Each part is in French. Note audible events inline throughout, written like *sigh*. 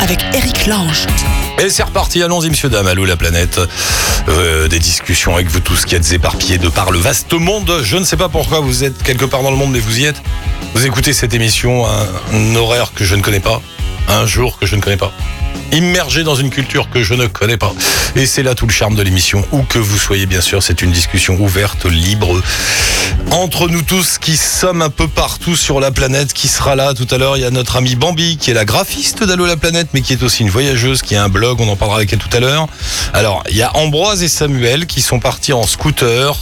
avec Eric Lange. Et c'est reparti, allons-y monsieur dame, allô la planète. Euh, des discussions avec vous tous qui êtes éparpillés de par le vaste monde. Je ne sais pas pourquoi vous êtes quelque part dans le monde, mais vous y êtes. Vous écoutez cette émission, un, un horaire que je ne connais pas, un jour que je ne connais pas. Immergé dans une culture que je ne connais pas. Et c'est là tout le charme de l'émission. Où que vous soyez, bien sûr, c'est une discussion ouverte, libre, entre nous tous qui sommes un peu partout sur la planète, qui sera là tout à l'heure. Il y a notre amie Bambi, qui est la graphiste d'Allo la planète, mais qui est aussi une voyageuse, qui a un blog, on en parlera avec elle tout à l'heure. Alors, il y a Ambroise et Samuel qui sont partis en scooter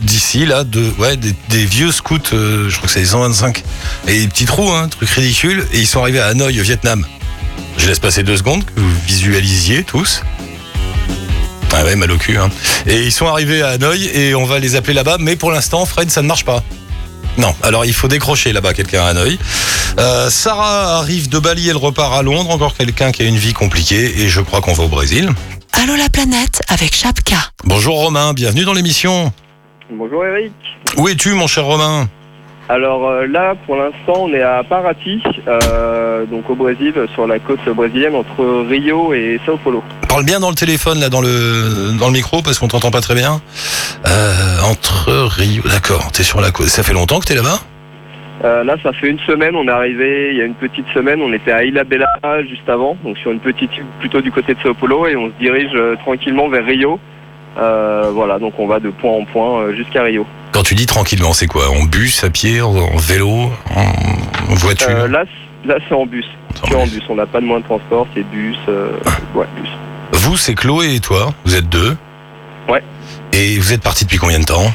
d'ici là de ouais des, vieux scouts euh, je crois que c'est les 125 et des petits trous hein, truc ridicule et ils sont arrivés à Hanoï au Vietnam je laisse passer deux secondes que vous visualisiez tous ah ouais mal au cul hein. et ils sont arrivés à Hanoï et on va les appeler là-bas mais pour l'instant Fred ça ne marche pas non, alors il faut décrocher là-bas quelqu'un à Hanoï. Euh, Sarah arrive de Bali, elle repart à Londres. Encore quelqu'un qui a une vie compliquée et je crois qu'on va au Brésil. Allô la planète avec Chapka. Bonjour Romain, bienvenue dans l'émission. Bonjour Eric. Où es-tu mon cher Romain? Alors euh, là, pour l'instant, on est à Paraty, euh, donc au Brésil, sur la côte brésilienne, entre Rio et Sao Paulo. Parle bien dans le téléphone, là, dans le, dans le micro, parce qu'on t'entend pas très bien. Euh, entre Rio, d'accord, t'es sur la côte. Ça fait longtemps que t'es là-bas? Là, ça fait une semaine, on est arrivé il y a une petite semaine, on était à Ilha Bella juste avant, donc sur une petite île plutôt du côté de Sao Paulo, et on se dirige tranquillement vers Rio. Voilà, donc on va de point en point jusqu'à Rio. Quand tu dis tranquillement, c'est quoi En bus, à pied, en, en vélo, en, voiture Euh, là, là c'est en bus. En bus. bus, on n'a pas de moyen de transport, c'est bus. euh, ouais, bus. Vous, c'est Chloé et toi, vous êtes deux. Ouais. Et vous êtes partis depuis combien de temps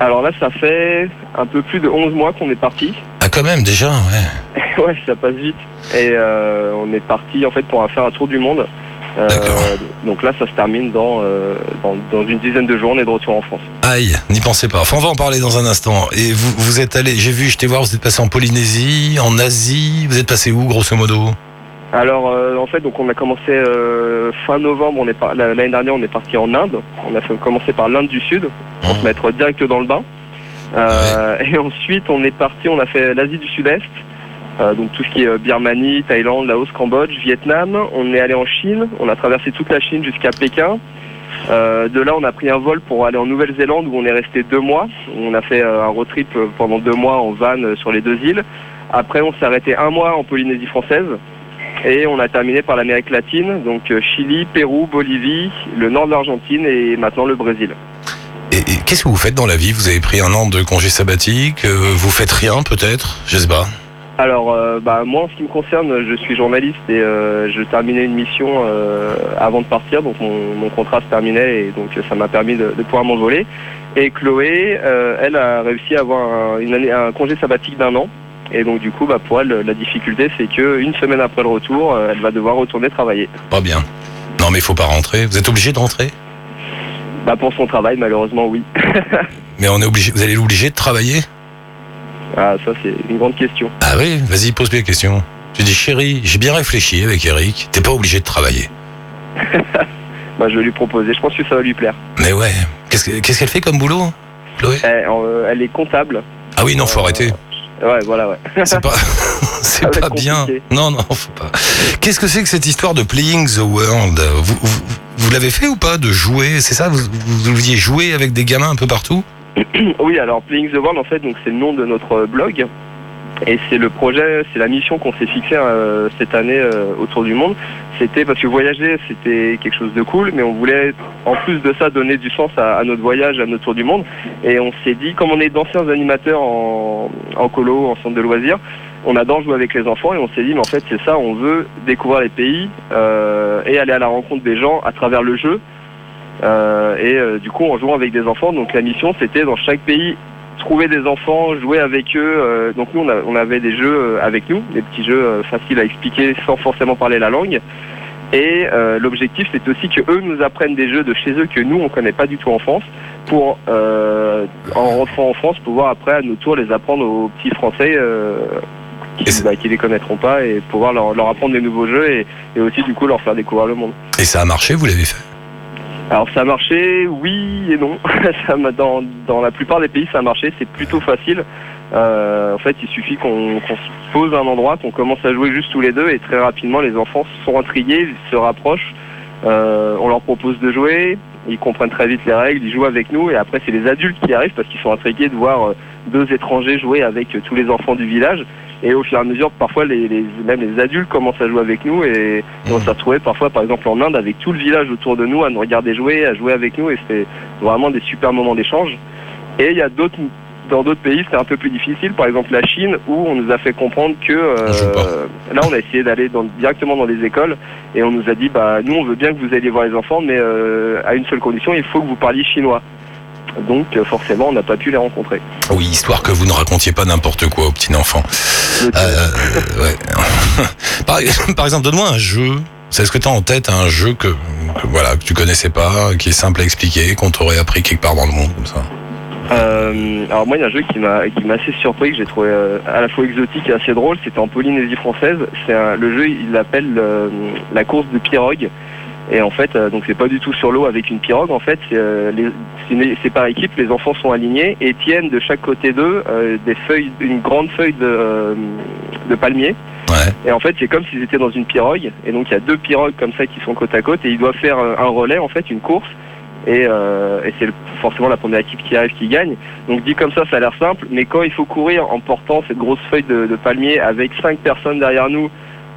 Alors là, ça fait un peu plus de 11 mois qu'on est parti. Ah quand même, déjà, ouais. *laughs* Ouais, ça passe vite. Et euh, on est parti en fait pour faire un tour du monde. Euh, donc là, ça se termine dans, euh, dans, dans une dizaine de jours. On est de retour en France. Aïe, n'y pensez pas. Enfin, on va en parler dans un instant. Et vous, vous êtes allé, j'ai vu, je t'ai voir, vous êtes passé en Polynésie, en Asie. Vous êtes passé où, grosso modo? Alors euh, en fait, donc on a commencé fin novembre. On est par- la- l'année dernière, on est parti en Inde. On a fait- commencé par l'Inde du Sud pour Mmh. se mettre direct dans le bain. Et ensuite, on est parti. On a fait l'Asie du Sud-Est. Euh, donc tout ce qui est euh, Birmanie, Thaïlande, Laos, Cambodge, Vietnam. On est allé en Chine. On a traversé toute la Chine jusqu'à Pékin. Euh, de là, on a pris un vol pour aller en Nouvelle-Zélande où on est resté deux mois. On a fait un road trip pendant deux mois en van sur les deux îles. Après, on s'est arrêté un mois en Polynésie française. Et on a terminé par l'Amérique latine, donc Chili, Pérou, Bolivie, le nord de l'Argentine et maintenant le Brésil. Et, et qu'est-ce que vous faites dans la vie? Vous avez pris un an de congé sabbatique euh, Vous faites rien, peut-être? Je sais pas. Alors, euh, bah, moi, en ce qui me concerne, je suis journaliste et euh, je terminais une mission euh, avant de partir, donc mon, mon contrat se terminait et donc ça m'a permis de, de pouvoir m'envoler. Et Chloé, elle a réussi à avoir un, une année, un congé sabbatique d'un an. Et donc du coup, bah, pour elle, la difficulté, c'est que une semaine après le retour, elle va devoir retourner travailler. Pas bien. Non, mais il faut pas rentrer. Vous êtes obligé de rentrer? Bah, pour son travail, malheureusement, oui. *laughs* Mais on est obligé. Vous allez l'obliger de travailler? Ah, ça, c'est une grande question. Ah oui, vas-y, pose-lui la question. Tu dis, chérie, j'ai bien réfléchi avec Eric. T'es pas obligé de travailler. *laughs* Bah, je vais lui proposer. Je pense que ça va lui plaire. Mais ouais. Qu'est-ce que- qu'est-ce qu'elle fait comme boulot, Chloé? Elle, euh, elle est comptable. Ah oui, non, faut Euh, arrêter. Ouais, voilà, ouais. *laughs* C'est pas, *laughs* c'est pas bien. Non, non, faut pas. Qu'est-ce que c'est que cette histoire de playing the world? Vous, vous, vous l'avez fait ou pas de jouer? C'est ça vous, vous deviez jouer avec des gamins un peu partout? Oui, alors Playing the World, en fait, donc c'est le nom de notre blog. Et c'est le projet, c'est la mission qu'on s'est fixée euh, cette année euh, autour du monde. C'était parce que voyager, c'était quelque chose de cool, mais on voulait, en plus de ça, donner du sens à, notre voyage, à notre tour du monde. Et on s'est dit, comme on est d'anciens animateurs en, colo, en centre de loisirs, on adore jouer avec les enfants et on s'est dit, mais en fait, c'est ça, on veut découvrir les pays euh, et aller à la rencontre des gens à travers le jeu. Euh, et euh, du coup, en jouant avec des enfants, donc la mission, c'était dans chaque pays trouver des enfants, jouer avec eux. euh, donc nous, on, a- on avait des jeux avec nous, des petits jeux faciles à expliquer sans forcément parler la langue. Et euh, l'objectif, c'est aussi que eux nous apprennent des jeux de chez eux que nous, on connaît pas du tout en France, pour euh, en rentrant en France, pouvoir après à nos tours les apprendre aux petits Français. euh, qui, c'est- bah, les connaîtront pas et pouvoir leur, leur apprendre des nouveaux jeux et, et aussi du coup leur faire découvrir le monde. Et ça a marché, vous l'avez fait? Alors ça a marché, oui et non. *laughs* Dans, la plupart des pays, ça a marché. C'est plutôt facile. Euh, en fait, il suffit qu'on se pose un endroit, qu'on commence à jouer juste tous les deux, et très rapidement, les enfants sont intrigués, ils se rapprochent. Euh, on leur propose de jouer, ils comprennent très vite les règles, ils jouent avec nous, et après, c'est les adultes qui arrivent parce qu'ils sont intrigués de voir euh, deux étrangers jouer avec tous les enfants du village. Et au fur et à mesure, parfois, les, les- même les adultes commencent à jouer avec nous, et, et on s'est retrouvé parfois, par exemple, en Inde, avec tout le village autour de nous, à nous regarder jouer, à jouer avec nous, et c'était vraiment des super moments d'échange. Et il y a d'autres dans d'autres pays, c'était un peu plus difficile. Par exemple, la Chine, où on nous a fait comprendre que euh, là, on a essayé d'aller directement dans les écoles et on nous a dit, bah, nous, on veut bien que vous alliez voir les enfants, mais euh, à une seule condition, il faut que vous parliez chinois. Donc, euh, forcément, on n'a pas pu les rencontrer. Oui, histoire que vous ne racontiez pas n'importe quoi aux petits enfants. Le- Euh, ouais. *laughs* par, *laughs* par exemple, donne-moi un jeu. C'est ce que tu as en tête, un jeu que, que, voilà que tu connaissais pas, qui est simple à expliquer, qu'on t'aurait appris quelque part dans le monde comme ça. Euh, alors moi, il y a un jeu qui m'a qui m'a assez surpris, que j'ai trouvé euh, à la fois exotique et assez drôle. C'était en Polynésie française. C'est le jeu, il l'appelle euh, la course de pirogue. Et en fait, euh, donc c'est pas du tout sur l'eau avec une pirogue. En fait, c'est euh, c'est par équipe. Les enfants sont alignés et tiennent de chaque côté d'eux euh, des feuilles, une grande feuille de, euh, de palmier. Ouais. Et en fait, c'est comme s'ils étaient dans une pirogue. Et donc, il y a deux pirogues comme ça qui sont côte à côte et ils doivent faire euh, un relais, en fait, une course. Et, euh, et c'est forcément la première équipe qui arrive qui gagne. Donc, dit comme ça, ça a l'air simple. Mais quand il faut courir en portant cette grosse feuille de, de palmier avec cinq personnes derrière nous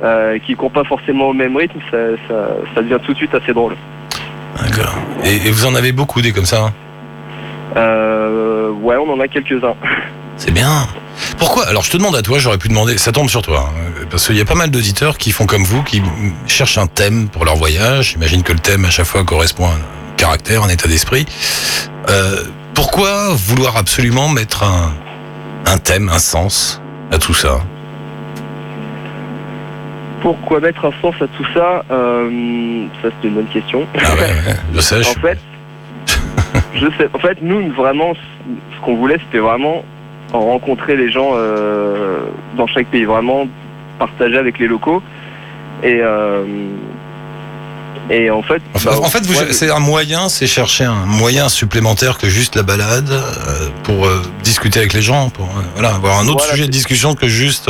euh, qui ne courent pas forcément au même rythme, ça, ça, ça devient tout de suite assez drôle. D'accord. Et, et vous en avez beaucoup des comme ça hein Euh, ouais, on en a quelques-uns. *laughs* C'est bien. Pourquoi? Alors je te demande à toi, j'aurais pu demander, ça tombe sur toi, hein, parce qu'il y a pas mal d'auditeurs qui font comme vous, qui cherchent un thème pour leur voyage. J'imagine que le thème à chaque fois correspond à un caractère, un état d'esprit. Euh, pourquoi vouloir absolument mettre un, un thème, un sens à tout ça? Pourquoi mettre un sens à tout ça Euh, Ça, c'est une bonne question. Ah ouais, ouais, je sais. *laughs* En fait, *laughs* je sais. En fait, nous, vraiment, ce qu'on voulait, c'était vraiment rencontrer les gens euh, dans chaque pays, vraiment partager avec les locaux. Et euh, et en fait, En fait, bah, en fait, vous- ouais, c'est un moyen, c'est chercher un moyen supplémentaire que juste la balade euh, pour euh, discuter avec les gens, pour euh, voilà, avoir un autre Voilà, sujet de discussion que juste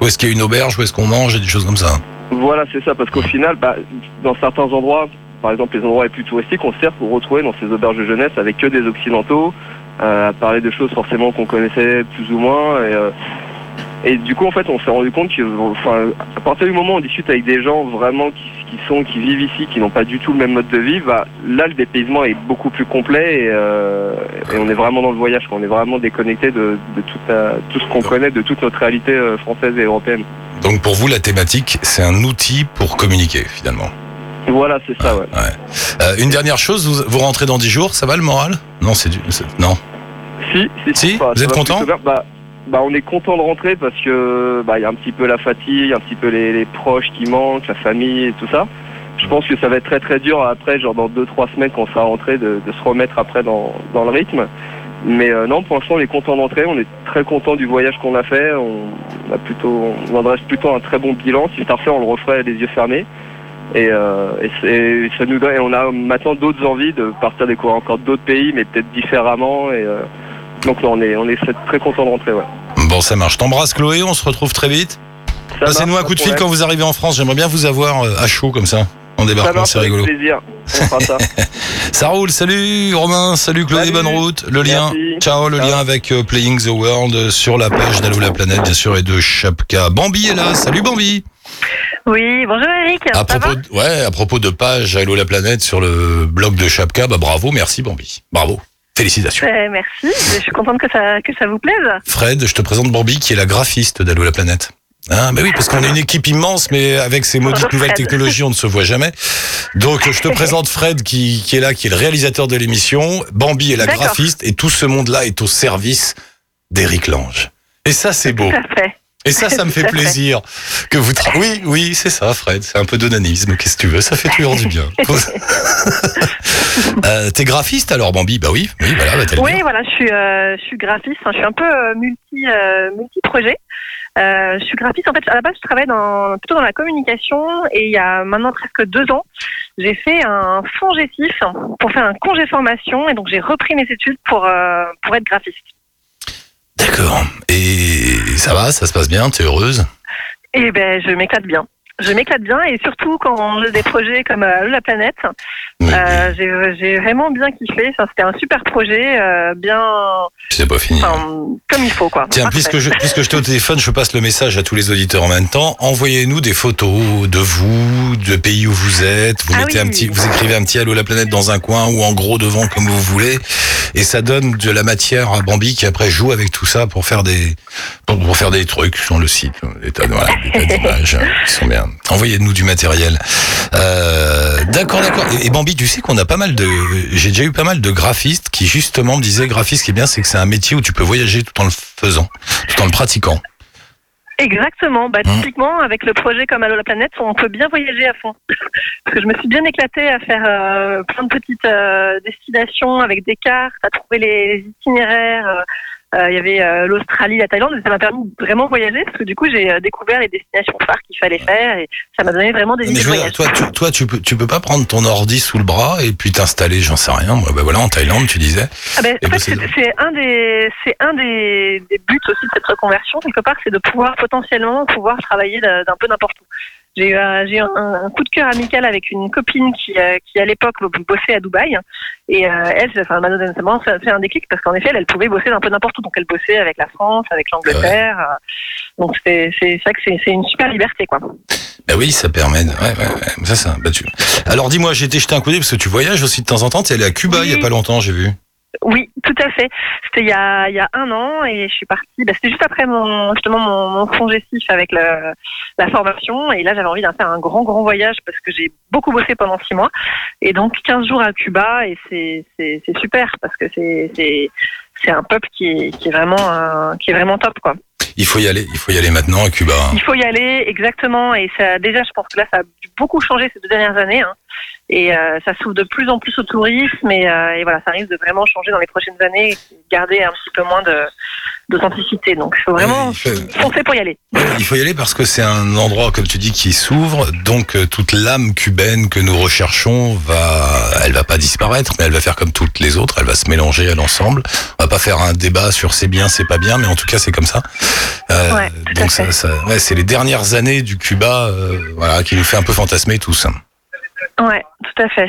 où est-ce qu'il y a une auberge, où est-ce qu'on mange et des choses comme ça. Voilà, c'est ça, parce qu'au final, bah, dans certains endroits, par exemple les endroits les plus touristiques, on sert pour retrouver dans ces auberges de jeunesse avec que des occidentaux, à parler de choses forcément qu'on connaissait plus ou moins. Et, et du coup, en fait, on s'est rendu compte que, enfin, à partir du moment où on discute avec des gens vraiment qui, qui sont, qui vivent ici, qui n'ont pas du tout le même mode de vie, bah, là, le dépaysement est beaucoup plus complet et, euh, et on est vraiment dans le voyage, quoi. on est vraiment déconnecté de, de tout, ce qu'on connaît, de toute notre réalité euh, française et européenne. Donc pour vous, la thématique, c'est un outil pour communiquer finalement. Voilà, c'est ça, ouais. Euh, une dernière chose, vous, vous rentrez dans 10 jours, ça va le moral? Non, c'est du, c'est- non. Si, si, Si bah, Vous êtes content? bah, bah, on est content de rentrer parce que bah, il y a un petit peu la fatigue, un petit peu les, les proches qui manquent, la famille et tout ça. Je pense que ça va être très très dur après, genre dans deux trois semaines quand on sera rentré, de, de se remettre après dans, dans le rythme. Mais euh, non, pour l'instant, on est content d'entrer, on est très content du voyage qu'on a fait. On, a plutôt, on en dresse plutôt un très bon bilan. Si c'était à refaire, on le referait les yeux fermés. Et, euh, et, c'est- ça nous donne, et on a maintenant d'autres envies de partir découvrir encore d'autres pays, mais peut-être différemment. Et euh, donc non, on est, on est très content de rentrer. Ouais. Bon, ça marche. T'embrasse Chloé, on se retrouve très vite. Passez-nous un coup de fil quand vous arrivez en France. J'aimerais bien vous avoir euh, à chaud comme ça. Débarquant, marche c'est rigolo. plaisir. On fera ça. *laughs* Ça roule, salut Romain, salut Chloé, Salut. bonne route. Le lien, Merci. ciao, le Ciao. lien avec euh, Playing the World sur la page d'Allo la planète, bien sûr, et de Chapka. Bambi est là, salut Bambi. Oui, bonjour Eric. À ça propos, va de, ouais, à propos de page Allo la planète sur le blog de Chapka, bah bravo, merci Bambi. Bravo. Félicitations. Euh, Merci, je suis contente que ça, que ça vous plaise. Fred, je te présente Bambi qui est la graphiste d'Allo la planète. Ah, mais oui, parce qu'on est une équipe immense, mais avec ces maudites Bonjour, nouvelles Fred. technologies, on ne se voit jamais. Donc, je te *laughs* présente Fred qui, qui est là, qui est le réalisateur de l'émission. Bambi est la graphiste et tout ce monde-là est au service d'Éric Lange. Et ça, c'est beau. Tout à fait. Et ça, ça me *laughs* fait plaisir que vous. tra- Oui, oui, c'est ça, Fred. C'est un peu d'onanisme. Qu'est-ce que tu veux? Ça fait toujours du bien. *laughs* euh, T'es graphiste alors, Bambi? Bah oui, oui, voilà, bah, Oui, bien. voilà, je suis, euh, je suis graphiste. Enfin, je suis un peu euh, multi, multi-projet. Euh, je suis graphiste. En fait, à la base, je travaille dans, plutôt dans la communication. Et il y a maintenant presque deux ans, j'ai fait un fonds gestif pour faire un congé formation. Et donc, j'ai repris mes études pour, pour être graphiste. D'accord. Et ça va, ça se passe bien, t'es heureuse? Et ben, je m'éclate bien. Je m'éclate bien et surtout quand on a des projets comme euh, la planète, euh, j'ai vraiment bien kiffé. C'était un super projet, euh, bien, C'est pas fini. enfin, comme il faut quoi. Tiens, Parfait. puisque je, puisque je t'ai au téléphone, je passe le message à tous les auditeurs en même temps. Envoyez-nous des photos de vous, de pays où vous êtes. Vous Ah mettez un petit, vous écrivez un petit allô la planète dans un coin ou en gros devant comme vous voulez. Et ça donne de la matière à Bambi qui après joue avec tout ça pour faire des, pour, pour faire des trucs sur le site. Des tas, voilà, des tas d'images euh, qui sont bien. Envoyez-nous du matériel. Euh, d'accord, d'accord. Et, et Bambi, tu sais qu'on a pas mal de, j'ai déjà eu pas mal de graphistes qui justement me disaient, graphiste, ce qui est bien, c'est que c'est un métier où tu peux voyager tout en le faisant, tout en le pratiquant. Exactement. Bah, Hein. typiquement, avec le projet comme Allo la planète, on peut bien voyager à fond. *laughs* Parce que je me suis bien éclatée à faire euh, plein de petites euh, destinations avec des cartes, à trouver les itinéraires. euh, Il y avait euh, l'Australie, la Thaïlande, et ça m'a permis de vraiment voyager parce que du coup j'ai euh, découvert les destinations phares qu'il fallait faire et ça m'a donné vraiment des Mais idées je de veux dire, voyage. toi, tu, toi, tu peux, tu peux pas prendre ton ordi sous le bras et puis t'installer, j'en sais rien. Moi, bah voilà, en Thaïlande, tu disais. Ah ben, en fait, c'est- c'est un des c'est un des, des buts aussi de cette reconversion quelque part, c'est de pouvoir potentiellement pouvoir travailler d'un peu n'importe où. J'ai eu, un, un coup de cœur amical avec une copine qui, euh, qui à l'époque bossait à Dubaï et euh, elle, ça enfin, m'a notamment fait un déclic parce qu'en effet, elle, elle pouvait bosser d'un peu n'importe où. Donc elle bossait avec la France, avec l'Angleterre. euh, donc c'est vrai que c'est c'est une super liberté quoi. Bah oui, ça permet. Ouais, ouais, ouais. Ça, ça. Bah, tu... Alors, dis-moi, j'ai été jeter un coup d'œil parce que tu voyages aussi de temps en temps. T'es allé à Cuba il y a pas longtemps, j'ai vu. Oui, tout à fait. C'était il y a, il y a un an et je suis partie. Bah, c'était juste après mon justement mon, mon congestif avec le, la formation et là j'avais envie d'en faire un grand grand voyage parce que j'ai beaucoup bossé pendant six mois et donc 15 jours à Cuba et c'est c'est super parce que c'est c'est c'est un peuple qui est qui est vraiment qui est vraiment top quoi. Il faut y aller. Il faut y aller maintenant à Cuba. Il faut y aller exactement et ça déjà je pense que là ça a beaucoup changé ces deux dernières années hein. et euh, ça s'ouvre de plus en plus au tourisme et, euh, et voilà ça risque de vraiment changer dans les prochaines années garder un petit peu moins de d'authenticité donc il faut vraiment foncer pour y aller. Il faut y aller parce que c'est un endroit, comme tu dis, qui s'ouvre. Donc euh, toute l'âme cubaine que nous recherchons va, elle va pas disparaître, mais elle va faire comme toutes les autres. Elle va se mélanger à l'ensemble. On va pas faire un débat sur c'est bien, c'est pas bien, mais en tout cas c'est comme ça. Euh, Ouais, donc ça, ça- ouais, c'est les dernières années du Cuba, euh, voilà, qui nous fait un peu fantasmer tous. Ouais, tout à fait.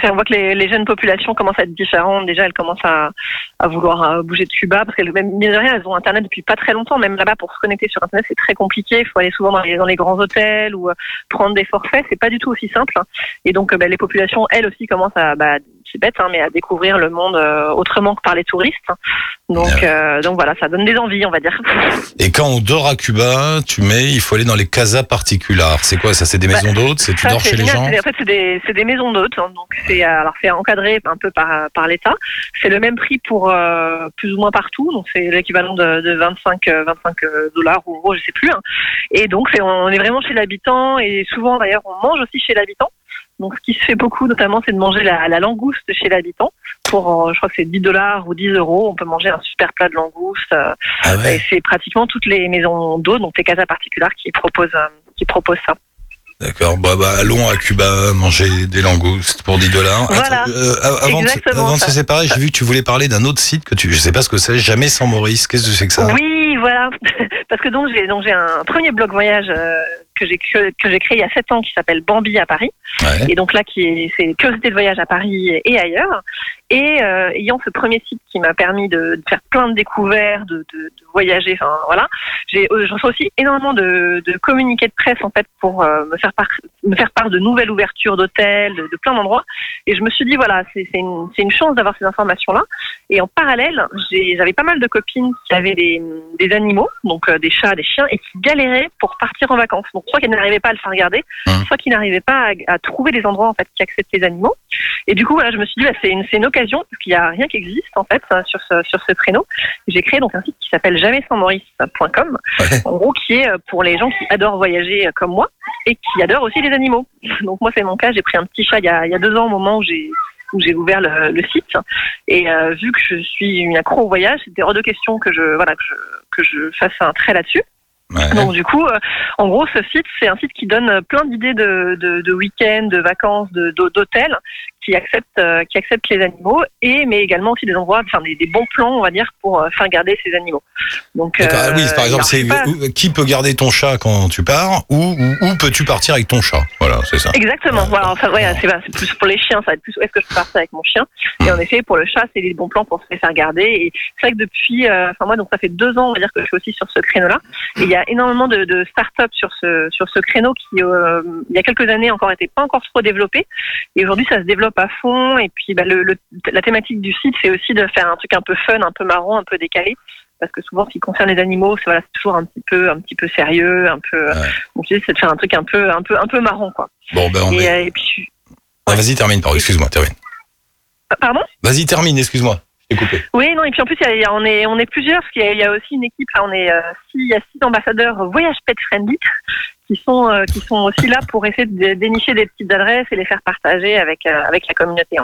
Fait. On voit que les, jeunes populations commencent à être différentes. Déjà, elles commencent à, à vouloir euh, bouger de Cuba parce qu'elles, même de rien, elles ont Internet depuis pas très longtemps. Même là-bas, pour se connecter sur Internet, c'est très compliqué. Il faut aller souvent dans les, dans les grands hôtels ou euh, prendre des forfaits. C'est pas du tout aussi simple. Et donc, euh, bah, les populations, elles aussi, commencent à, bah, c'est bête, hein, mais à découvrir le monde euh, autrement que par les touristes. Donc, euh, donc voilà, ça donne des envies, on va dire. *laughs* Et quand on dort à Cuba, tu mets, il faut aller dans les casas particulars. C'est quoi ça C'est des Bah, maisons d'hôtes C'est tu dors chez les gens En fait, c'est des, des maisons d'hôtes. hein. donc, c'est alors c'est encadré un peu par, par l'État. C'est le même prix pour euh, plus ou moins partout. Donc, c'est l'équivalent de, de 25, euh, 25 dollars ou euros, je sais plus. hein. Et donc, on est vraiment chez l'habitant. Et souvent, d'ailleurs, on mange aussi chez l'habitant. Donc, ce qui se fait beaucoup, notamment, c'est de manger la, la langouste chez l'habitant. Pour, euh, je crois que c'est 10 dollars ou 10 euros, on peut manger un super plat de langouste. euh, Ah ouais. C'est pratiquement toutes les maisons d'eau, donc les casas particulières, qui proposent, euh, qui proposent ça. D'accord, bah, bah, allons à Cuba manger des langoustes pour 10 dollars. Voilà. avant, de, avant de se séparer, j'ai vu que tu voulais parler d'un autre site que tu, je sais pas ce que c'est, jamais sans Maurice. Qu'est-ce que c'est que ça? Oui, voilà. *laughs* Parce que donc j'ai donc j'ai un premier blog voyage euh, que j'ai que, que j'ai créé il y a sept ans qui s'appelle Bambi à Paris. Ouais. Et donc là qui est c'est curiosité de voyage à Paris et ailleurs. Et euh, ayant ce premier site qui m'a permis de, de faire plein de découvertes, de, de, de voyager, enfin voilà. J'ai euh, je reçois aussi énormément de, de communiqués de presse en fait pour euh, me faire part me faire part de nouvelles ouvertures d'hôtels, de, plein d'endroits. Et je me suis dit voilà c'est c'est une c'est une chance d'avoir ces informations là. Et en parallèle, j'ai- j'avais pas mal de copines qui avaient des, des animaux, donc euh, des chats, des chiens, et qui galéraient pour partir en vacances. Donc soit qu'elles n'arrivaient pas à le faire garder, soit qu'ils n'arrivaient pas à, à trouver des endroits en fait qui acceptent les animaux. Et du coup, voilà, je me suis dit, bah, c'est une, c'est une occasion parce qu'il n'y a rien qui existe en fait euh, sur ce sur ce créneau. J'ai créé donc un site qui s'appelle jamais-sans-maurice.com, Ouais. en gros qui est euh, pour les gens qui adorent voyager euh, comme moi et qui adorent aussi les animaux. *laughs* Donc moi, c'est mon cas. J'ai pris un petit chat il y a, il y a deux ans au moment où j'ai où j'ai ouvert le, le site. Et euh, vu que je suis une accro au voyage, c'était hors de question que je voilà que je, que je fasse un trait là-dessus. Ouais. Donc du coup, euh, en gros, ce site, c'est un site qui donne plein d'idées de, de, de week-ends, de vacances, de- d'hôtels, qui acceptent, euh, qui acceptent les animaux, et mais également aussi des endroits, enfin des, des bons plans, on va dire, pour euh, faire garder ces animaux. Donc, ah oui, euh, par exemple, alors, je c'est pas- qui peut garder ton chat quand tu pars ou, où peux-tu partir avec ton chat? Voilà, c'est ça. Exactement. Ouais, voilà, enfin, ouais, d'accord. c'est, plus pour les chiens, ça va être plus où est-ce que je peux partir avec mon chien? Et en effet, pour le chat, c'est les bons plans pour se faire garder. Et c'est vrai que depuis, euh, enfin moi, donc ça fait deux ans, on va dire que je suis aussi sur ce créneau-là. Et il y a énormément de, de start-up sur ce sur ce créneau qui, euh, il y a quelques années encore, était pas encore trop développé. Et aujourd'hui, ça se développe à fond. Et puis, bah, le, le- la thématique du site, c'est aussi de faire un truc un peu fun, un peu marrant, un peu décalé. Parce que souvent, ce qui concerne les animaux, c'est voilà, toujours un petit peu, un petit peu sérieux, un peu. Ouais. Donc, c'est de faire un truc un peu, un peu, un peu marrant, quoi. Bon, ben on Et, est- euh, et puis, Ah, Vas-y, termine, pardon, excuse-moi, termine. pardon? Vas-y, termine, excuse-moi. Oui, non, et puis en plus, on, est, on est plusieurs, parce qu'il y, a- aussi une équipe, là, on est euh, six, y a six ambassadeurs Voyage Pet Friendly qui sont, euh, qui sont aussi là pour essayer de dénicher des petites adresses et les faire partager avec, euh, avec la communauté.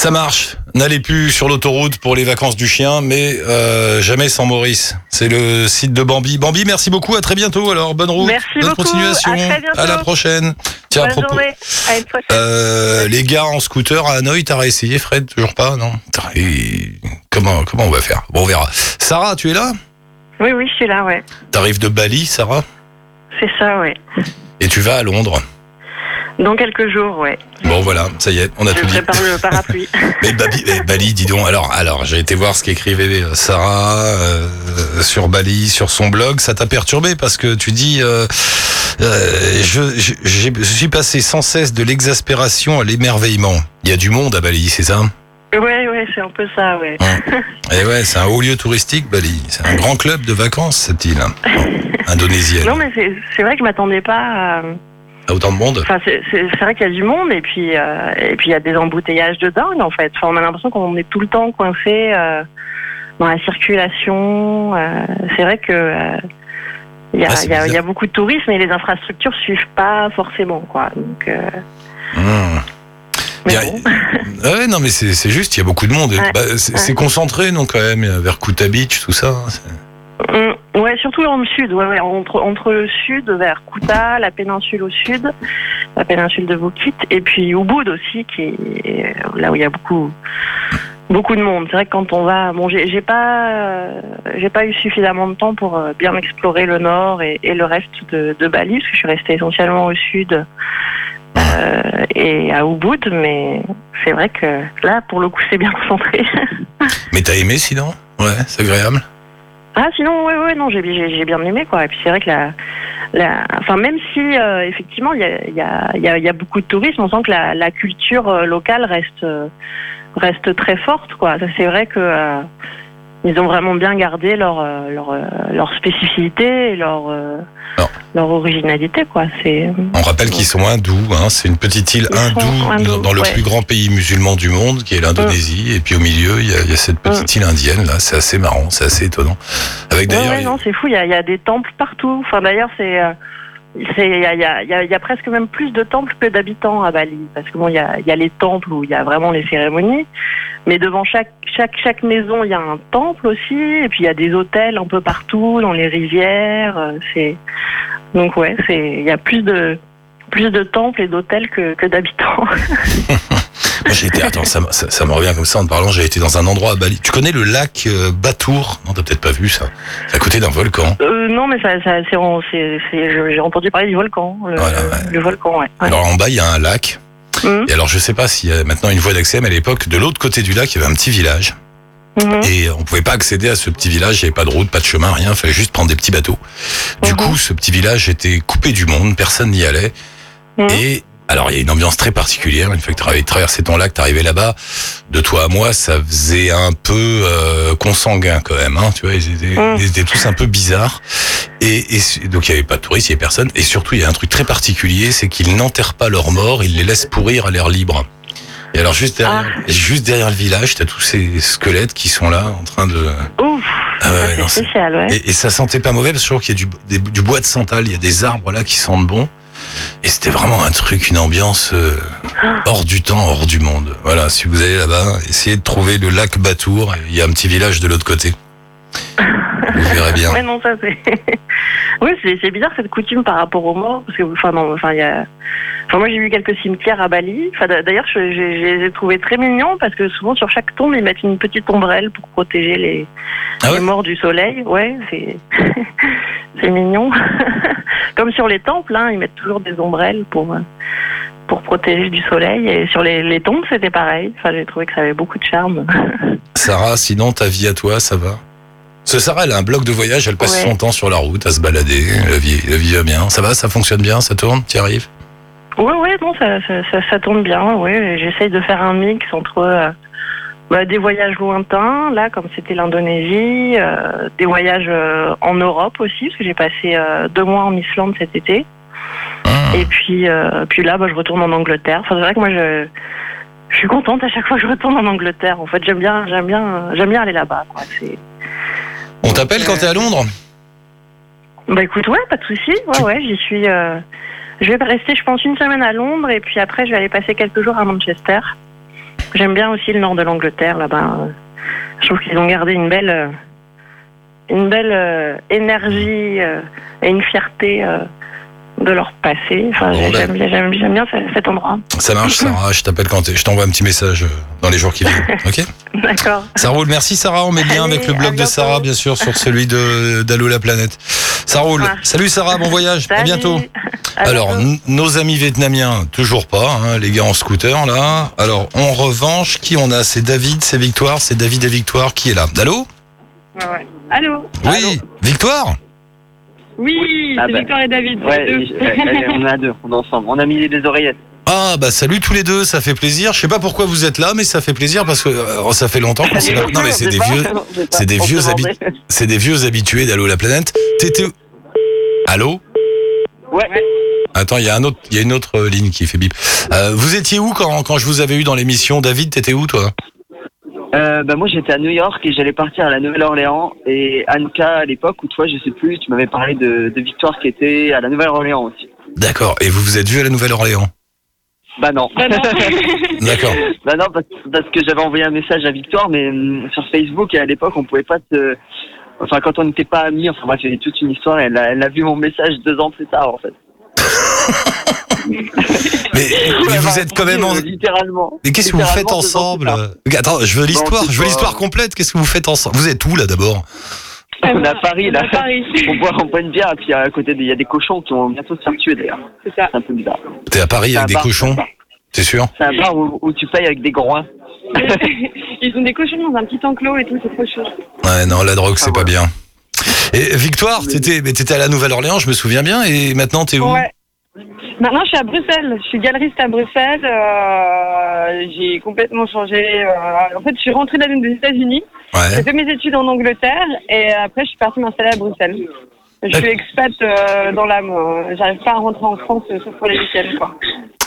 Ça marche. N'allez plus sur l'autoroute pour les vacances du chien, mais euh, jamais sans Maurice. C'est le site de Bambi. Bambi, merci beaucoup. À très bientôt. Alors, bonne route. Merci bonne beaucoup. continuation. À très bientôt. À la prochaine. Tiens, à propos. journée, à une prochaine. Euh, les gars en scooter à Hanoï, t'as réessayé, Fred? Toujours pas, non? Et comment, comment on va faire? Bon, on verra. Sarah, tu es là? Oui, oui, je suis là, ouais. T'arrives de Bali, Sarah? C'est ça, ouais. Et tu vas à Londres. Dans quelques jours, ouais. Bon, voilà, ça y est, on a Je tout dit. prépare le parapluie. *laughs* Mais Babi- eh, Bali, dis donc. Alors, alors, j'ai été voir ce qu'écrivait euh, Sarah euh, sur Bali, sur son blog. Ça t'a perturbé parce que tu dis, euh, euh, je, je, je suis passé sans cesse de l'exaspération à l'émerveillement. Il y a du monde à Bali, c'est ça? Ouais, ouais, c'est un peu ça, ouais. *laughs* Et ouais, c'est un haut lieu touristique, Bali. C'est un grand club de vacances, cette île hein, *laughs* indonésienne. Non, mais c'est c'est vrai que je m'attendais pas à... Autant de monde. Enfin, c'est c'est- c'est vrai qu'il y a du monde et puis euh, et puis il y a des embouteillages de dingue, en fait. Enfin, on a l'impression qu'on est tout le temps coincé euh, dans la circulation. euh, c'est vrai que... il y, Ah, a, y y beaucoup de tourisme et les infrastructures suivent pas forcément, quoi. Donc, Mmh. mais a- bon. *laughs* Ouais, non, mais c'est c'est juste, il y a beaucoup de monde. Ouais. Bah, c'est Ouais. c'est concentré, non, quand même, vers Kuta Beach, tout ça. hein, Ouais, surtout dans le sud, ouais, ouais, entre, le sud, vers Kuta, la péninsule au sud, la péninsule de Bukit, et puis Ubud aussi, qui est là où il y a beaucoup, beaucoup de monde. C'est vrai que quand on va, bon, j'ai pas, euh, j'ai pas eu suffisamment de temps pour euh, bien explorer le nord et, le reste de, de Bali, parce que je suis restée essentiellement au sud euh, et à Ubud, mais c'est vrai que là, pour le coup, c'est bien concentré. *laughs* Mais t'as aimé sinon? Ouais, c'est agréable. Ah sinon ouais ouais non j'ai j'ai j'ai bien aimé quoi. Et puis c'est vrai que la la enfin même si euh, effectivement il y a y a y a, y a beaucoup de tourisme on sent que la, la culture euh, locale reste euh, reste très forte quoi. C'est vrai que euh, ils ont vraiment bien gardé leur euh, leur euh, leur spécificité et leur euh, leur originalité quoi c'est On rappelle qu'ils sont hindous, hein, c'est une petite île hindoue hindous, dans, le ouais. plus grand pays musulman du monde, qui est l'Indonésie, et puis au milieu, il y a, il y a cette petite île indienne, là, c'est assez marrant, c'est assez étonnant. Avec Ouais, d'ailleurs, non, c'est fou. Il y a, il y a des temples partout. Enfin, d'ailleurs, c'est, il y a, y, y y a presque même plus de temples que d'habitants à Bali, parce que bon, il y a, les temples où il y a vraiment les cérémonies, mais devant chaque, chaque, chaque maison, il y a un temple aussi, et puis il y a des hôtels un peu partout, dans les rivières. euh, C'est, donc ouais, c'est, il y a plus de, plus de temples et d'hôtels que, que d'habitants. *laughs* moi j'ai été, attends, ça, me- ça, ça me revient comme ça en te parlant, j'ai été dans un endroit à Bali. Tu connais le lac euh, Batour? Non, t'as peut-être pas vu ça. C'est à côté d'un volcan. Euh, non, mais ça, ça j'ai entendu parler du volcan. Le, Voilà, ouais. le volcan, ouais. Alors en bas, il y a un lac. Mhm. Et alors, je sais pas s'il y a maintenant une voie d'accès, mais à l'époque, de l'autre côté du lac, il y avait un petit village. Mhm. Et on pouvait pas accéder à ce petit village, il n'y avait pas de route, pas de chemin, rien, il fallait juste prendre des petits bateaux. Du Mhm. coup, ce petit village était coupé du monde, personne n'y allait. Mhm. Et alors, il y a une ambiance très particulière. Une fois que tu traversé ton lac, tu arrivais là-bas, de toi à moi, ça faisait un peu euh, consanguin quand même. Hein, tu vois, ils étaient, Mhm. ils étaient tous un peu bizarres. Et, et donc, il n'y avait pas de touristes, il n'y avait personne. Et surtout, il y a un truc très particulier, c'est qu'ils n'enterrent pas leurs morts, ils les laissent pourrir à l'air libre. Et alors, juste derrière, juste derrière le village, tu as tous ces squelettes qui sont là, en train de... Ouf, Ah ouais, non, spécial, ouais. et, et ça sentait pas mauvais parce que je trouve qu'il y a du, des- du bois de santal, il y a des arbres là qui sentent bon. Et c'était vraiment un truc, une ambiance euh, hors du temps, hors du monde. Voilà, si vous allez là-bas, essayez de trouver le lac Batour. Il y a un petit village de l'autre côté. Vous verrez bien. *laughs* Ouais, non, ça c'est. *laughs* Oui, c'est c'est bizarre cette coutume par rapport aux morts, parce que enfin non, enfin il y a, enfin moi j'ai vu quelques cimetières à Bali. Enfin d'ailleurs, je, les ai trouvés très mignons parce que souvent sur chaque tombe ils mettent une petite ombrelle pour protéger les, Ah ouais les morts du soleil. Ouais, c'est *laughs* c'est mignon. Comme sur les temples, hein, ils mettent toujours des ombrelles pour euh, pour protéger du soleil. Et sur les, les tombes, c'était pareil. Enfin, j'ai trouvé que ça avait beaucoup de charme. Sarah, sinon ta vie à toi, ça va? Que Sarah, elle a un blog de voyage, elle passe Ouais. son temps sur la route à se balader, la vie, la vie va bien. Ça va, ça fonctionne bien, ça tourne, t'y arrives? Ouais, ouais, non, ça, ça, ça, ça tombe bien. Ouais, j'essaye de faire un mix entre euh, bah, des voyages lointains, là, comme c'était l'Indonésie, euh, des voyages euh, en Europe aussi, parce que j'ai passé deux mois en Islande cet été. Ah. Et puis, puis là, bah, je retourne en Angleterre. Enfin, c'est vrai que moi, je, je suis contente à chaque fois que je retourne en Angleterre. En fait, j'aime bien, j'aime bien, j'aime bien aller là-bas. Quoi. C'est... On t'appelle quand t'es à Londres Bah écoute, ouais, pas de souci. Ouais, ouais, j'y suis. euh, Je vais rester, je pense, une semaine à Londres et puis après, je vais aller passer quelques jours à Manchester. J'aime bien aussi le nord de l'Angleterre là-bas. euh. Je trouve qu'ils ont gardé une belle, euh, une belle euh, énergie euh, et une fierté euh, de leur passé. Enfin, Bon, ben. j'aime bien, j'aime j'aime bien ce- cet endroit. Ça marche, *laughs* Sarah, je t'appelle quand t'es. Je t'envoie un petit message euh, dans les jours qui viennent. *laughs* Ok? D'accord. Ça roule, merci Sarah. On met le lien avec le blog de. Sarah, bien sûr, sur celui de d'Allo la planète. Ça roule. Ouais. Salut Sarah, bon voyage. À bientôt. *laughs* À Alors, n- nos amis vietnamiens, toujours pas, hein, les gars en scooter là. Alors, en revanche, qui on a? C'est David, c'est Victoire, c'est David et Victoire qui est là. Allô Allô? Oui, Victoire? Oui, Ah c'est bah. Victoire et David. Ouais, deux. *laughs* on est à deux, on est ensemble. On a mis des oreillettes. Ah bah salut tous les deux, ça fait plaisir. Je sais pas pourquoi vous êtes là, mais ça fait plaisir parce que euh, ça fait longtemps qu'on *laughs* s'est pas- Non mais c'est des vieux, c'est des vieux habits. c'est des vieux habitués d'Allo la planète. T'étais où Allô Ouais. Attends, il y a un autre, il y a une autre euh, ligne qui fait bip. Euh, vous étiez où quand, quand je vous avais eu dans l'émission? David, t'étais où toi? Euh, bah moi j'étais à New York et j'allais partir à la Nouvelle-Orléans et Anka à l'époque ou toi je sais plus tu m'avais parlé de, de Victoire qui était à la Nouvelle-Orléans aussi. D'accord. Et vous vous êtes vu à la Nouvelle-Orléans? Bah non. Bah non. *laughs* D'accord. bah non parce, parce que j'avais envoyé un message à Victoire mais hum, sur Facebook et à l'époque on pouvait pas se enfin quand on n'était pas amis enfin bref il y avait toute une histoire elle a, elle a vu mon message deux ans plus tard en fait. *laughs* Mais, mais vous êtes quand même en... Euh, littéralement. Mais qu'est-ce que vous faites ensemble tard. Attends, je veux l'histoire, je veux l'histoire complète. Qu'est-ce que vous faites ensemble? Vous êtes où là d'abord? On est à Paris là. *laughs* On boit, on boit une bière et puis à côté il y a des cochons qui vont bientôt se faire tuer d'ailleurs. C'est ça. C'est un peu bizarre. T'es à Paris avec des cochons. T'es sûr? C'est un bar où, où tu payes avec des groins. *laughs* Ils ont des cochons dans un petit enclos et tout, c'est trop chaud. Ouais, non, la drogue, c'est Ah, pas bien. Et Victoire, t'étais, mais t'étais à la Nouvelle-Orléans, je me souviens bien, et maintenant t'es où? Ouais. Maintenant, je suis à Bruxelles. Je suis galeriste à Bruxelles. Euh, j'ai complètement changé. euh, en fait, je suis rentrée dans- des États-Unis. J'ai fait mes études en Angleterre et après, je suis partie m'installer à Bruxelles. Je suis expat euh, dans l'âme. J'arrive pas à rentrer en France euh, sauf pour les week-ends.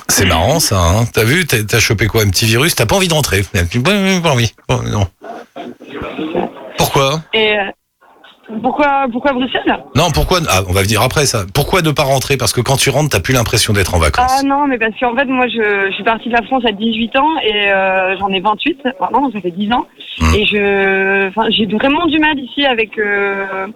C'est marrant ça, hein. T'as vu, t'as, chopé quoi, un petit virus? T'as pas envie de rentrer Pas envie. Non. Pourquoi? Et pourquoi, pourquoi Bruxelles Non, pourquoi Ah, on va dire après ça. Pourquoi ne pas rentrer? Parce que quand tu rentres, t'as plus l'impression d'être en vacances. Ah non, mais parce qu'en fait, moi, je, je suis partie de la France à 18 ans et euh, j'en ai 28 maintenant, donc ça fait 10 ans. Mm. Et je, enfin, j'ai vraiment du mal ici avec, euh,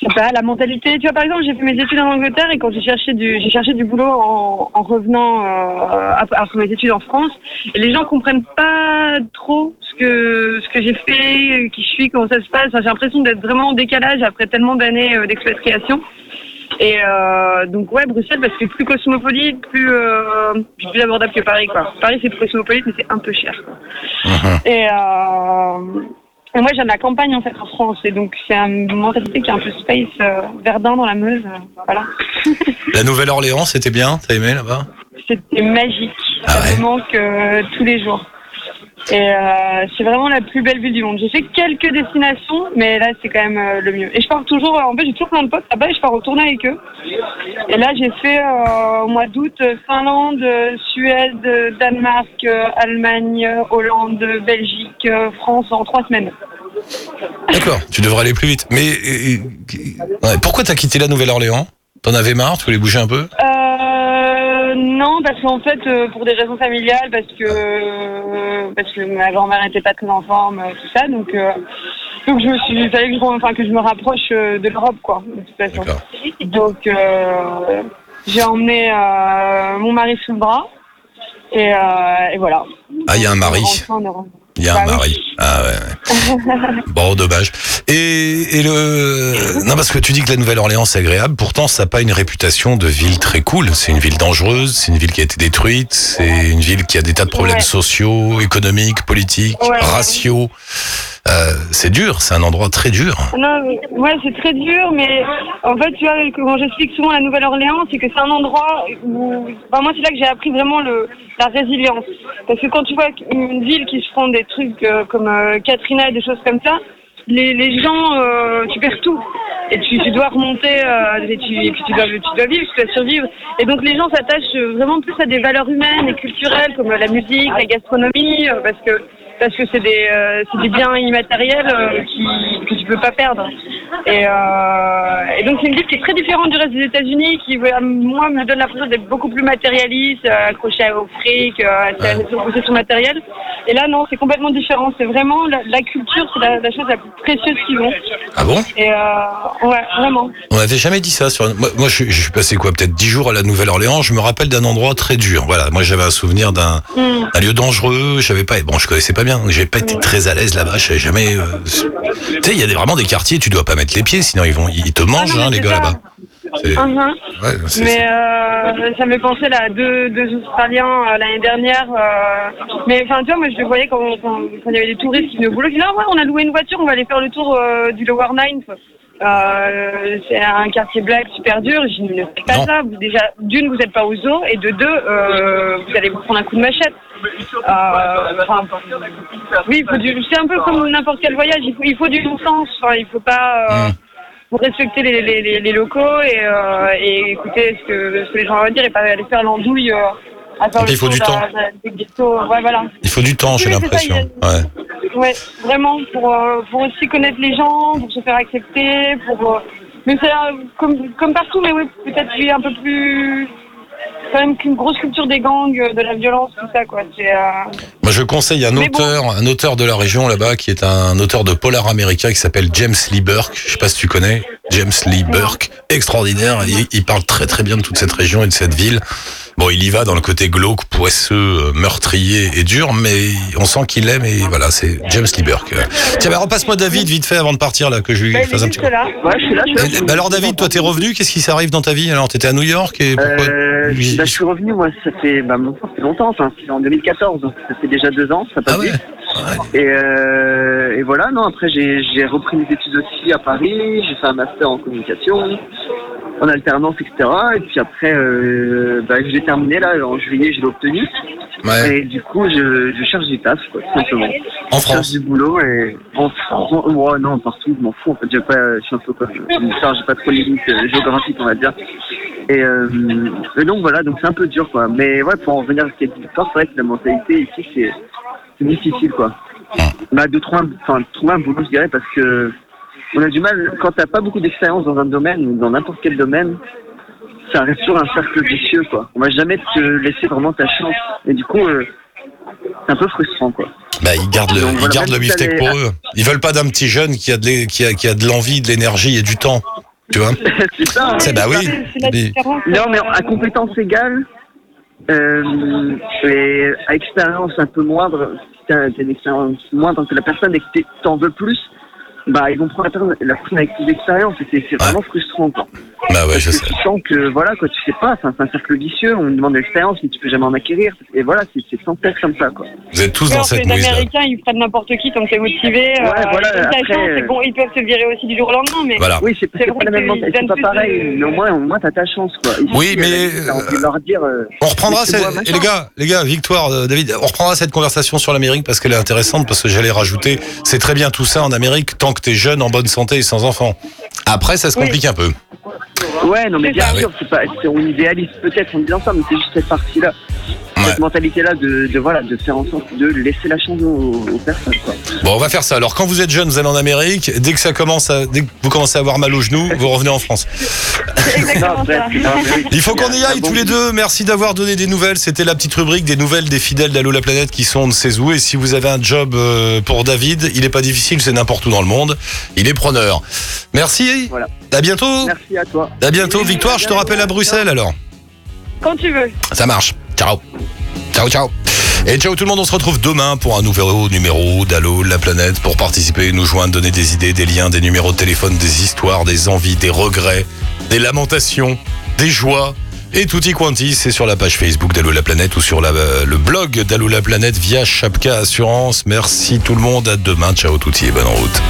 je sais pas, la mentalité. Tu vois, par exemple, j'ai fait mes études en Angleterre et quand j'ai cherché du, j'ai cherché du boulot en, en revenant euh, après mes études en France, et les gens comprennent pas trop ce que ce que j'ai fait, qui je suis, comment ça se passe. Enfin, j'ai l'impression d'être vraiment en décalage après tellement d'années euh, d'expatriation. Et euh, donc ouais, Bruxelles parce que plus cosmopolite, plus euh, plus abordable que Paris quoi. Paris c'est cosmopolite mais c'est un peu cher. Quoi. *laughs* Et, euh, et moi j'ai de la campagne en fait en France. Et donc c'est une mentalité qui est un peu space euh, Verdun dans la Meuse, euh, voilà. *laughs* La Nouvelle-Orléans, c'était bien? T'as aimé là-bas? C'était magique, Ah ça ouais? Me manque euh, tous les jours. Et euh, c'est vraiment la plus belle ville du monde. J'ai fait quelques destinations, mais là c'est quand même euh, le mieux. Et je pars toujours, en fait j'ai toujours plein de potes là-bas et je pars retourner avec eux. Et là j'ai fait euh, au mois d'août euh, Finlande, euh, Suède, euh, Danemark, euh, Allemagne, euh, Hollande, Belgique, euh, France en trois semaines. D'accord, tu devrais aller plus vite. Mais euh, euh, ouais, pourquoi t'as quitté la Nouvelle-Orléans? T'en avais marre? Tu voulais bouger un peu? Euh, non, parce qu'en fait, euh, pour des raisons familiales, parce que euh, parce que ma grand-mère n'était pas très en forme, euh, tout ça, donc euh, que je me suis, il fallait que je, enfin, que je me rapproche de l'Europe, quoi, de toute façon. Donc, j'ai emmené mon mari sous le bras. Et, et voilà. Ah, il y a un mari. Il y a Bah un oui. mari. Ah ouais. ouais. *laughs* bon, dommage. Et, et le non parce que tu dis que la Nouvelle-Orléans c'est agréable. Pourtant, ça n'a pas une réputation de ville très cool. C'est une ville dangereuse. C'est une ville qui a été détruite. C'est une ville qui a des tas de problèmes Ouais. sociaux, économiques, politiques, Ouais, raciaux. Euh, c'est dur. C'est un endroit très dur. Non, mais- ouais, c'est très dur, mais en fait, tu vois, comment j'explique souvent la Nouvelle-Orléans, c'est que c'est un endroit où, enfin, moi, c'est là que j'ai appris vraiment le, la résilience. Parce que quand tu vois une ville qui se font des trucs euh, comme euh, Katrina et des choses comme ça, les, les gens, euh, tu perds tout. Et tu, tu dois remonter, euh, et, tu, et puis tu dois, tu dois vivre, tu dois survivre. Et donc les gens s'attachent vraiment plus à des valeurs humaines et culturelles comme la musique, la gastronomie, euh, parce que parce que c'est des, euh, des biens immatériels euh, qui, que tu peux pas perdre. Et, euh, et donc c'est une ville qui est très différente du reste des États-Unis, qui moi me donne l'impression d'être beaucoup plus matérialiste, accroché au fric, à sa à sa possession matérielle. Et là non, c'est complètement différent. C'est vraiment la, la culture, c'est la, la chose la plus précieuse qu'ils ont. Ah bon? Et euh, ouais, vraiment. On n'avait jamais dit ça. Sur... Moi, moi, je, je suis passé quoi Peut-être dix jours à la Nouvelle-Orléans. Je me rappelle d'un endroit très dur. Voilà. Moi, j'avais un souvenir d'un Mm. lieu dangereux. J'avais pas. Bon, je connaissais pas bien. J'ai pas été très à l'aise là-bas. Je jamais. euh, Tu sais, il y a des, vraiment des quartiers. Tu dois pas mettre les pieds, sinon ils vont, ils te mangent, Ah non, hein, les gars là-bas. C'est- Mhm. ouais, c'est- Mais euh, ça me fait penser là à deux, deux Australiens euh, l'année dernière. euh, mais enfin, tu vois, moi je le voyais quand, quand, quand il y avait des touristes qui venaient au boulot. Je disais, ah ouais, on a loué une voiture, on va aller faire le tour euh, du Lower Ninth. Euh, c'est un quartier black super dur. Je dis, ne faites pas Non. ça. Vous, déjà, d'une, vous n'êtes pas au zoo, et de deux, vous allez vous prendre un coup de machette. Enfin, oui, il faut du, c'est un peu comme n'importe quel voyage. Il faut, il faut du bon sens. Enfin, il faut pas. Mm. Faut respecter les, les, les, locaux et, euh, et écouter ce que, ce que les gens vont dire et pas aller faire l'andouille il faut du temps. Ouais, voilà. Il faut du temps, j'ai l'impression. Ouais. Ouais, vraiment, pour, euh, pour aussi connaître les gens, pour se faire accepter, pour... euh, mais c'est euh, comme, comme partout, mais oui, peut-être un peu plus... Quand même qu'une grosse culture des gangs, euh, de la violence, tout ça, quoi. Euh, Moi, je conseille un Mais bon. auteur, un auteur de la région là-bas, qui est un auteur de polar américain qui s'appelle James Lee Burke. Je sais pas si tu connais. James Lee Burke, extraordinaire. Il, il parle très très bien de toute cette région et de cette ville. Bon, il y va dans le côté glauque, poisseux, euh, meurtrier et dur, mais on sent qu'il aime et voilà, c'est James Lee Burke. Tiens, bah, repasse-moi David vite fait avant de partir là, que je lui bah, fasse un petit. là. Ouais, je suis là, je suis là. Bah alors David, toi t'es revenu, qu'est-ce qui s'arrive dans ta vie? Alors t'étais à New York et pourquoi Euh, bah, je suis revenu, moi, ça fait, bah, mon- ça fait longtemps, enfin, c'est en 2014, donc ça fait déjà deux ans, ça passe Ah ouais. Et, euh, et voilà, non, après j'ai repris mes études aussi à Paris, j'ai fait un master en communication, en alternance, etc. Et puis après, euh, bah, je l'ai terminé là, en juillet, je l'ai obtenu. Ouais. Et du coup, je, je cherche du taf, quoi, tout simplement. En Je cherche France. du boulot et en France, ouais, non, partout, je m'en fous. En fait, j'ai pas, je suis un peu comme star, j'ai pas trop de limites euh, géographiques, on va dire. Et, euh, et donc voilà, donc c'est un peu dur, quoi. Mais ouais, pour en revenir à ce dit Victor, c'est vrai que la mentalité ici, c'est c'est difficile, quoi. Bah, de trouver, un, trouver un boulot, je dirais, parce que on a du mal, quand t'as pas beaucoup d'expérience dans un domaine ou dans n'importe quel domaine, ça reste sur un cercle vicieux, quoi. On va jamais te laisser vraiment ta chance. Et du coup, euh, c'est un peu frustrant, quoi. Bah, ils gardent le, Donc, ils voilà, gardent le beefsteak pour eux. Ils veulent pas d'un petit jeune qui a de, qui a, qui a de l'envie, de l'énergie et du temps. Tu vois *laughs* c'est ça. hein. C'est bah oui. Mais-. Non, mais à compétence égale, euh, et à expérience un peu moindre, t'as une expérience moindre que la personne et que t'en veux plus, bah ils vont prendre la personne, avec plus d'expérience et c'est c'est vraiment frustrant quoi. Bah ouais, je sais. tu sens que voilà quoi, tu sais pas, c'est un, cercle vicieux, on demande de l'expérience mais tu peux jamais en acquérir et voilà, c'est sans tête comme ça quoi. Vous êtes tous dans cette les mouise là. Américains, ils prennent n'importe qui tant que t'es motivé. euh, Ouais, voilà, ils ont de la après, chance, c'est bon, ils peuvent se virer aussi du jour au lendemain, mais Voilà. Oui, c'est pas la même mentalité, c'est pas pareil, de- mais au moins, au moins t'as ta chance quoi. Ici, Oui, mais, euh, leur dire. euh, On reprendra cette, et les gars, les gars, Victoire, euh, David, on reprendra cette conversation sur l'Amérique parce qu'elle est intéressante parce que j'allais rajouter, c'est très bien tout ça en Amérique tant que t'es jeune, en bonne santé et sans enfants. Après, ça se Oui. complique un peu. Ouais, non, mais bien sûr, c'est pas, on idéalise peut-être en disant ça, mais c'est juste cette partie-là. Cette mentalité-là de, de, voilà, de faire en sorte de laisser la chance aux, aux personnes. Quoi. Bon, on va faire ça. Alors, quand vous êtes jeune, vous allez en Amérique. Dès que ça commence, à, dès que vous commencez à avoir mal aux genoux, vous revenez en France. Exactement ça. Il faut qu'on y aille bon tous les deux. Merci d'avoir donné des nouvelles. C'était la petite rubrique des nouvelles des fidèles d'Allo la planète qui sont on ne sait où. Et si vous avez un job euh, pour David, il est pas difficile, c'est n'importe où dans le monde. Il est preneur. Merci. Voilà. À bientôt. Merci à toi. À bientôt, Victoire. Je te rappelle à Bruxelles alors. Quand tu veux. Ça marche. Ciao. Ciao, ciao. Et ciao tout le monde, on se retrouve demain pour un nouveau numéro d'Allo la planète pour participer, nous joindre, donner des idées, des liens, des numéros de téléphone, des histoires, des envies, des regrets, des lamentations, des joies. Et tutti quanti, c'est sur la page Facebook d'Allo la planète ou sur le blog d'Allo la planète via Chapka Assurance. Merci tout le monde, à demain, ciao tutti et bonne route.